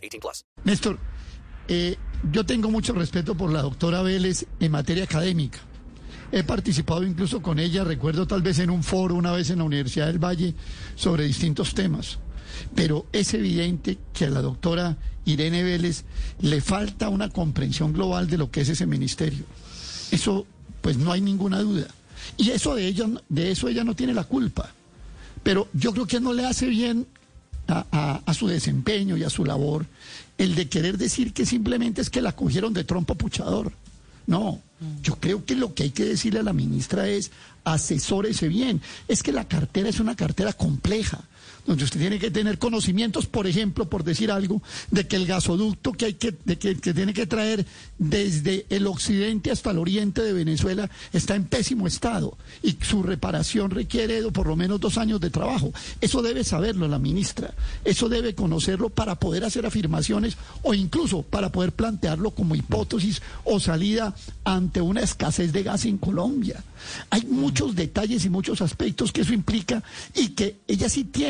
18 plus. Néstor, eh, yo tengo mucho respeto por la doctora Vélez en materia académica. He participado incluso con ella, recuerdo tal vez en un foro una vez en la Universidad del Valle sobre distintos temas. Pero es evidente que a la doctora Irene Vélez le falta una comprensión global de lo que es ese ministerio. Eso, pues no hay ninguna duda. Y eso de ella, de eso ella no tiene la culpa. Pero yo creo que no le hace bien a, a- a su desempeño y a su labor el de querer decir que simplemente es que la cogieron de trompo puchador. No, yo creo que lo que hay que decirle a la ministra es asesórese bien. Es que la cartera es una cartera compleja, donde usted tiene que tener conocimientos, por ejemplo, por decir algo, de que el gasoducto que hay que, que, que tiene que traer desde el occidente hasta el oriente de Venezuela está en pésimo estado y su reparación requiere por lo menos dos años de trabajo. Eso debe saberlo la ministra. Eso debe conocerlo para poder hacer afirmaciones o incluso para poder plantearlo como hipótesis o salida ante una escasez de gas en Colombia. Hay muchos detalles y muchos aspectos que eso implica y que ella sí tiene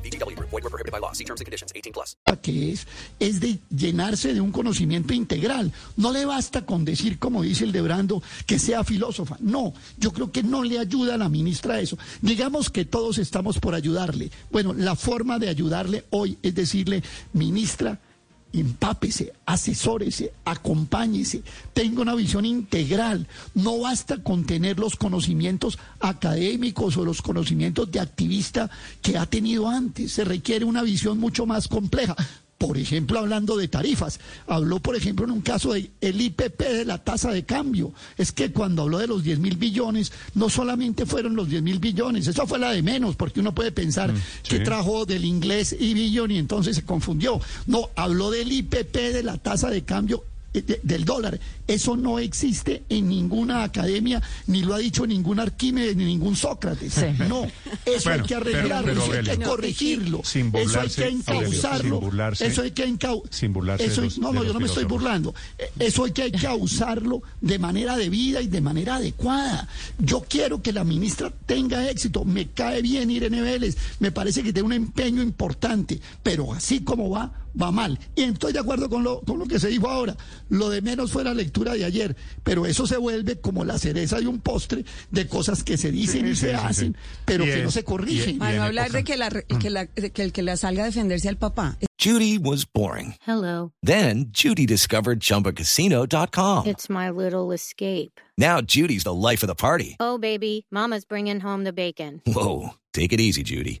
BGW. Void were prohibited by law. See terms and conditions. 18 plus. que es, es de llenarse de un conocimiento integral. No le basta con decir, como dice el de Brando, que sea filósofa. No, yo creo que no le ayuda a la ministra eso. Digamos que todos estamos por ayudarle. Bueno, la forma de ayudarle hoy es decirle, ministra, empápese, asesórese, acompáñese, tenga una visión integral. No basta con tener los conocimientos académicos o los conocimientos de activista que ha tenido antes. Se requiere una visión mucho más compleja. Por ejemplo, hablando de tarifas, habló, por ejemplo, en un caso del IPP de la tasa de cambio. Es que cuando habló de los 10 mil billones, no solamente fueron los 10 mil billones, eso fue la de menos, porque uno puede pensar que trajo del inglés y billón y entonces se confundió. No, habló del IPP de la tasa de cambio de- del dólar. Eso no existe en ninguna academia, ni lo ha dicho ningún Arquímedes, ni ningún Sócrates. No, eso Bueno, hay que arreglarlo, pero, eso hay que corregirlo, sin eso hay burlarse, que encauzarlo, sin burlarse, eso hay que encau- sin burlarse de eso hay- los- no, no, yo no me estoy burlando. Eh, Eso hay que, causarlo de manera debida y de manera adecuada. Yo quiero que la ministra tenga éxito. Me cae bien Irene Vélez. Me parece que tiene un empeño importante. Pero así como va, va mal. Y estoy de acuerdo con lo, con lo que se dijo ahora. Lo de menos fue la lectura de ayer. Pero eso se vuelve como la cereza de un postre de cosas que se dicen Sí, y sí, se sí, hacen, sí. pero que no se corrigen. y- Para en no hablar de que, la, que, la- de que el que la salga a defenderse al papá. Judy was boring. Hello. Then Judy discovered ChumbaCasino.com. It's my little escape. Now Judy's the life of the party. Oh, baby, Mama's bringing home the bacon. Whoa, take it easy, Judy.